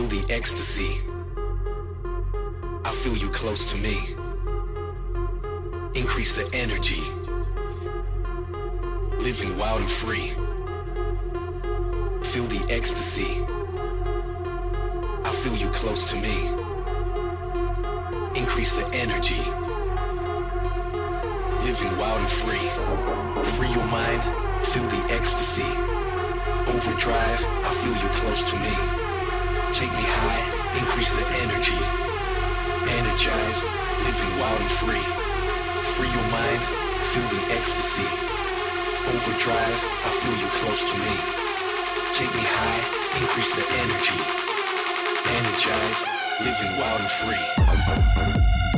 Feel the ecstasy. I feel you close to me. Increase the energy. Living wild and free. Feel the ecstasy. I feel you close to me. Increase the energy. Living wild and free. Free your mind. Feel the ecstasy. Overdrive. I feel you close to me. Take me high, increase the energy. Energized, living wild and free. Free your mind, feel the ecstasy. Overdrive, I feel you close to me. Take me high, increase the energy. Energized, living wild and free.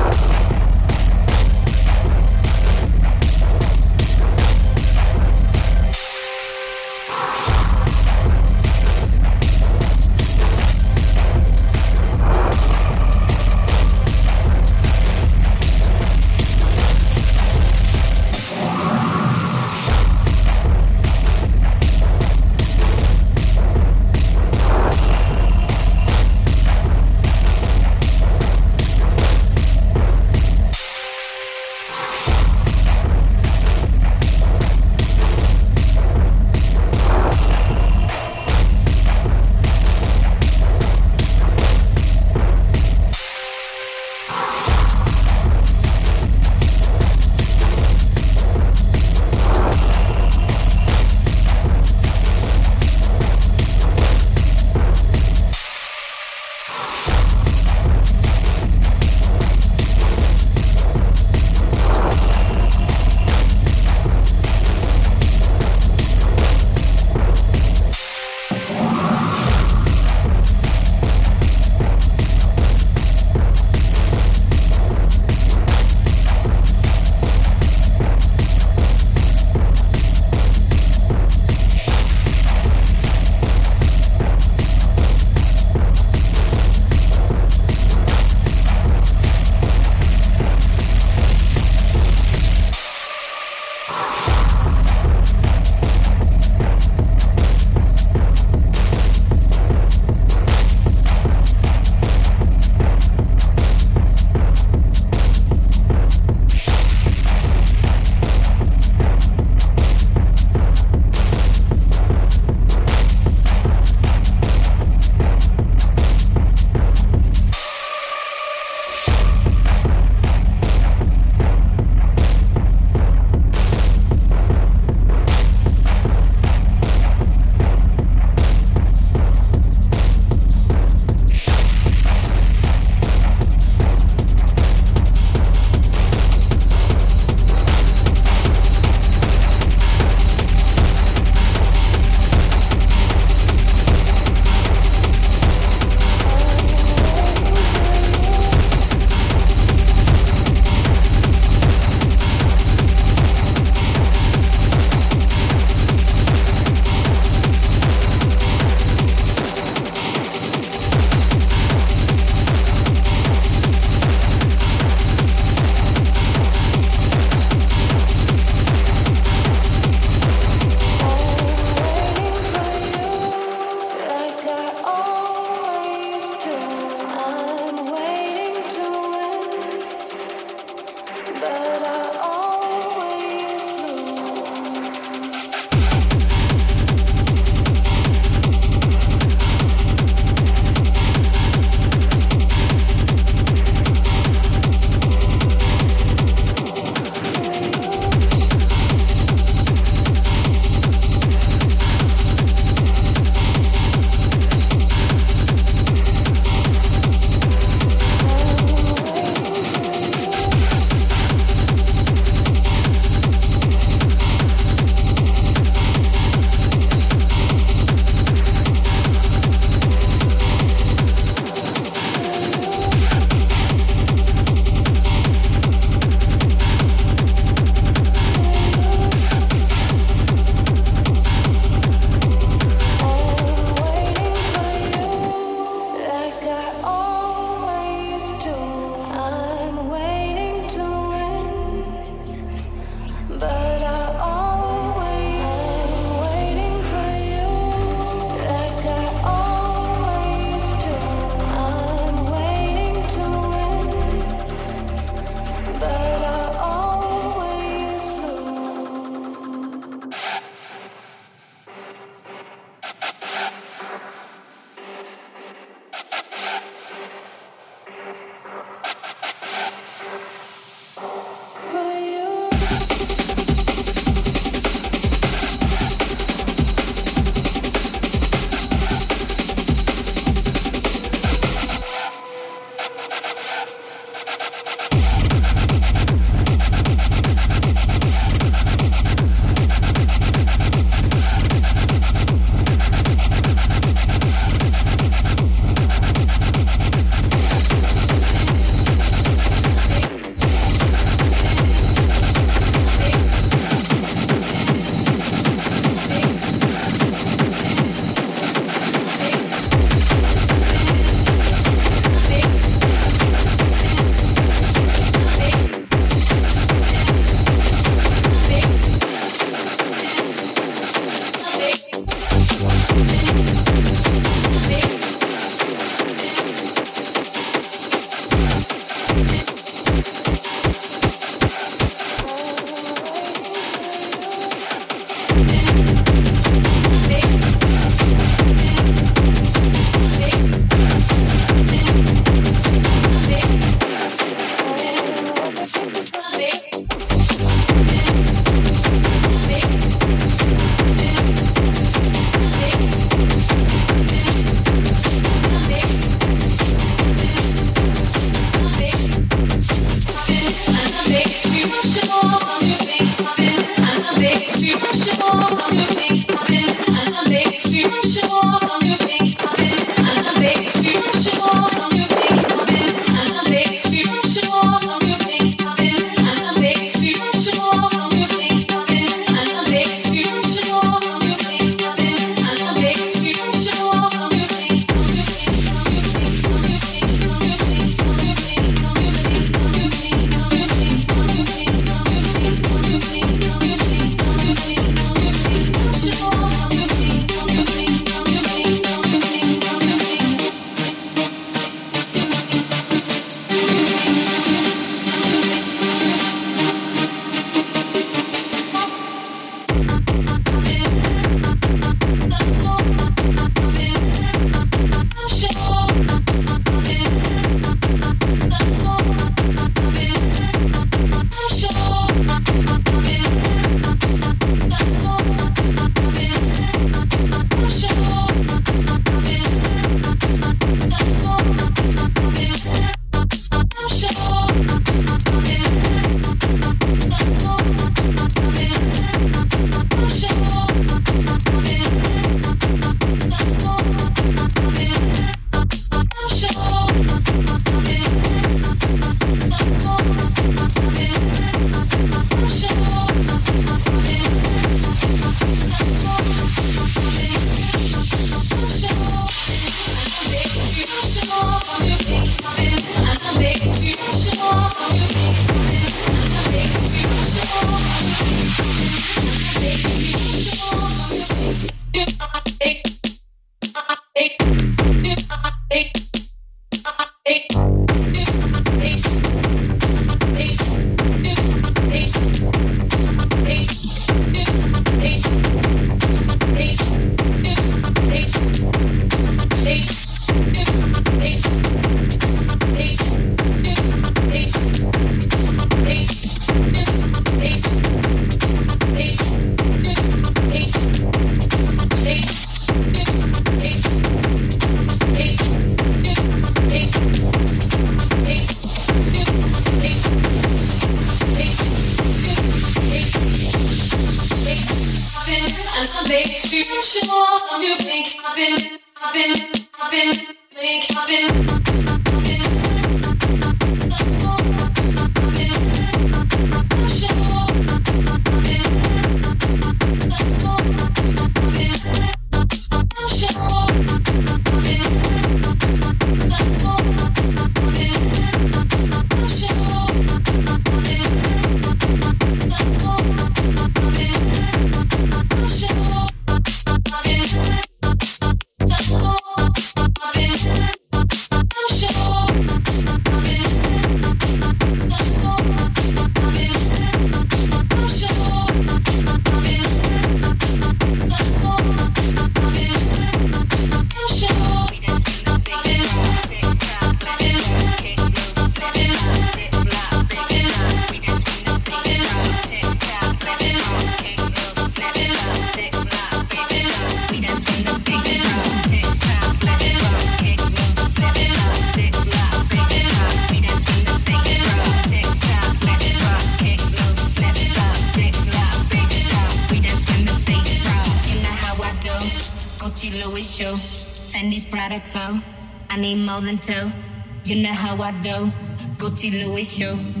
Gucci Louis shoe,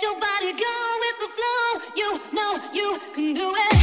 let your body go with the flow. You know you can do it.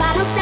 balançar.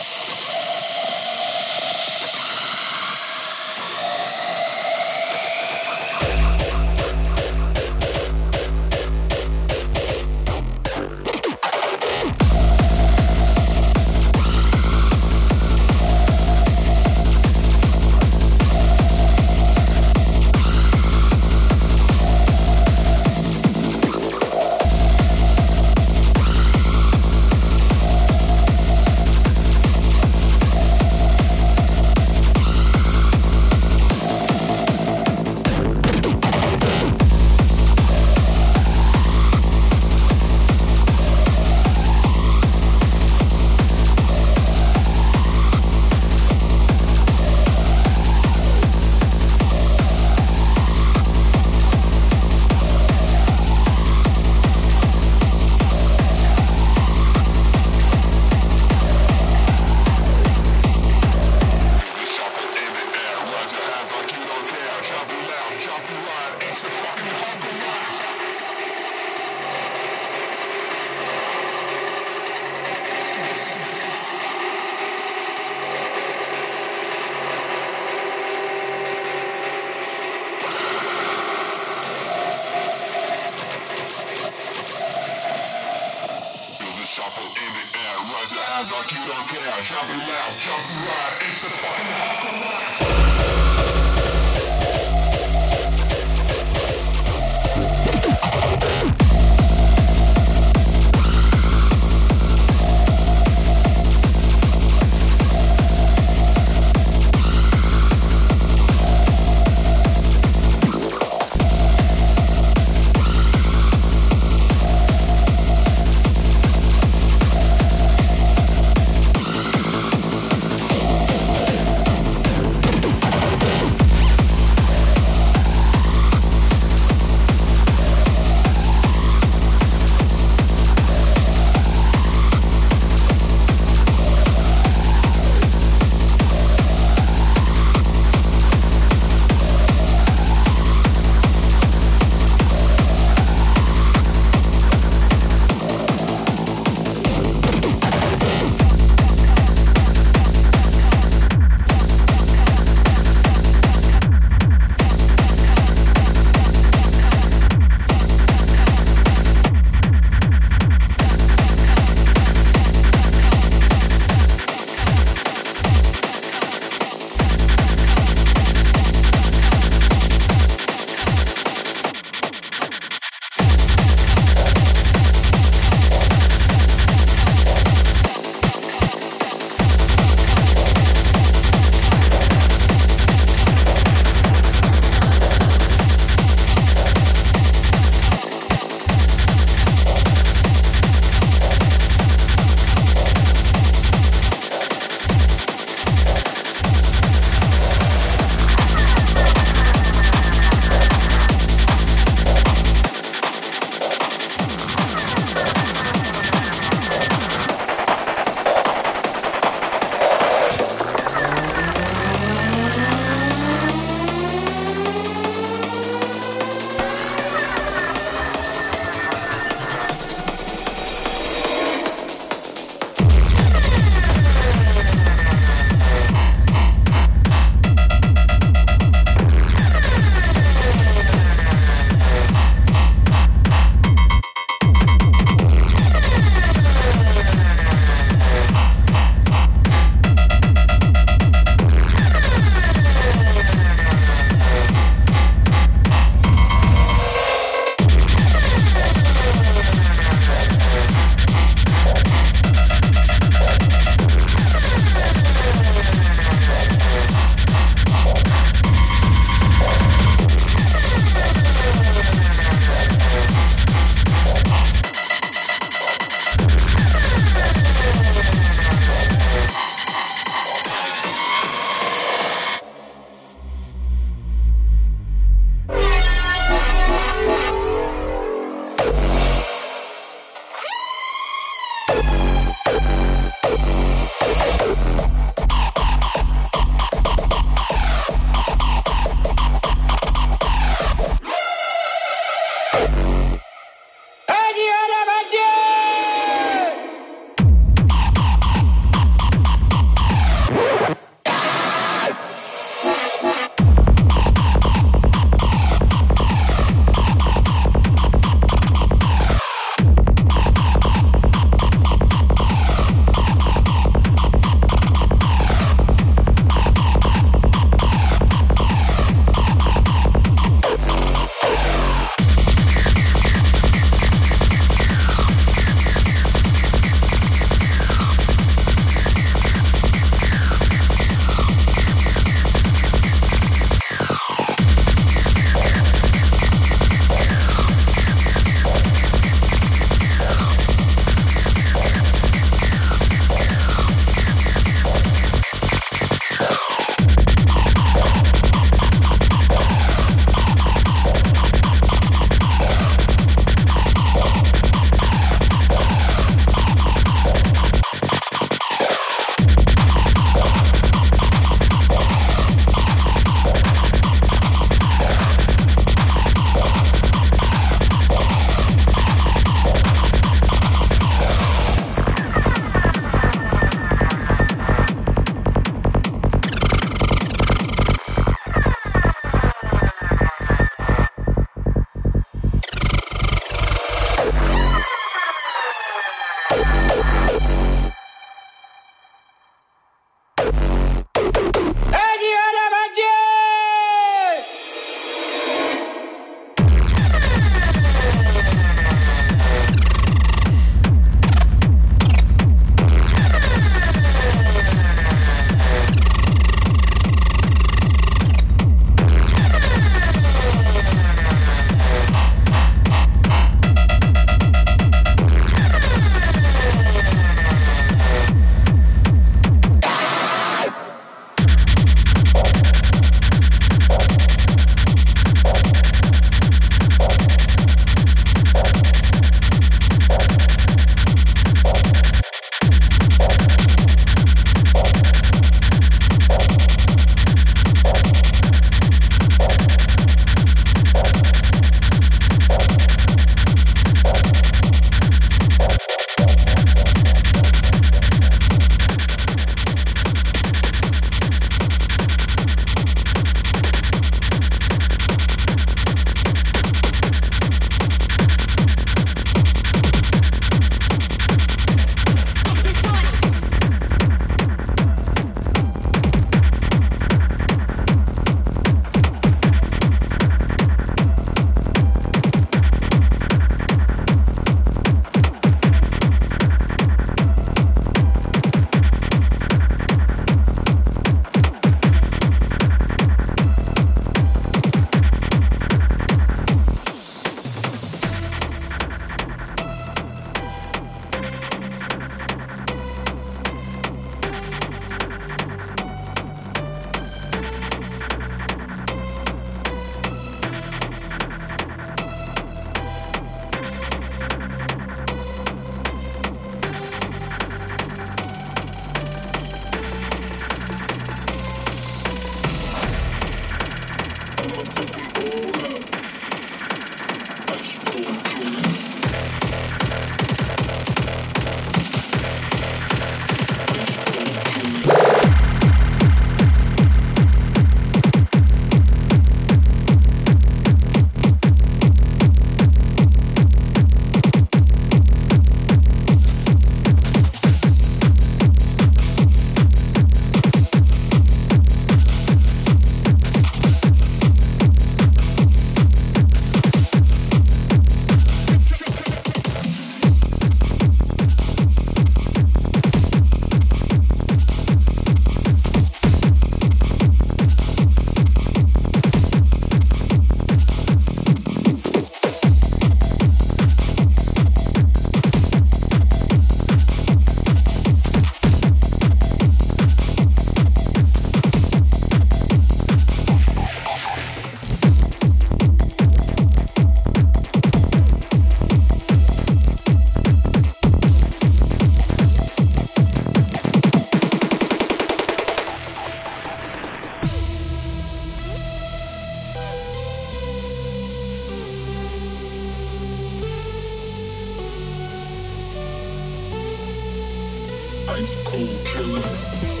ice cold killer.